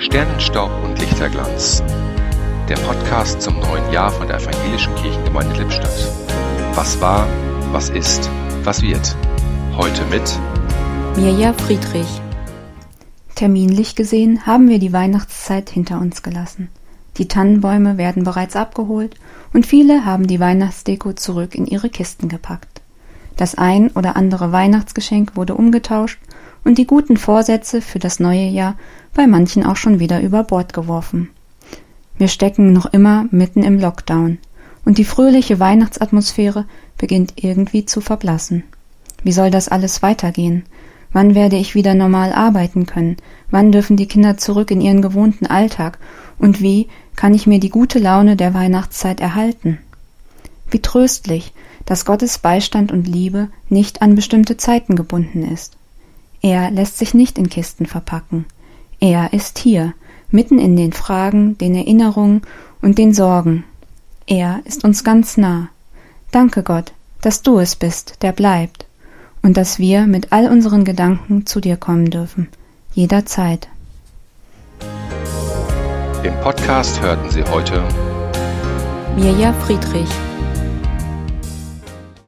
Sternenstaub und Lichterglanz. Der Podcast zum neuen Jahr von der Evangelischen Kirchengemeinde Lippstadt. Was war, was ist, was wird. Heute mit Mirja Friedrich. Terminlich gesehen haben wir die Weihnachtszeit hinter uns gelassen. Die Tannenbäume werden bereits abgeholt und viele haben die Weihnachtsdeko zurück in ihre Kisten gepackt. Das ein oder andere Weihnachtsgeschenk wurde umgetauscht und die guten Vorsätze für das neue Jahr bei manchen auch schon wieder über Bord geworfen. Wir stecken noch immer mitten im Lockdown und die fröhliche Weihnachtsatmosphäre beginnt irgendwie zu verblassen. Wie soll das alles weitergehen? Wann werde ich wieder normal arbeiten können? Wann dürfen die Kinder zurück in ihren gewohnten Alltag? Und wie kann ich mir die gute Laune der Weihnachtszeit erhalten? Wie tröstlich, dass Gottes Beistand und Liebe nicht an bestimmte Zeiten gebunden ist. Er lässt sich nicht in Kisten verpacken. Er ist hier, mitten in den Fragen, den Erinnerungen und den Sorgen. Er ist uns ganz nah. Danke Gott, dass du es bist, der bleibt, und dass wir mit all unseren Gedanken zu dir kommen dürfen, jederzeit. Im Podcast hörten Sie heute Mirja Friedrich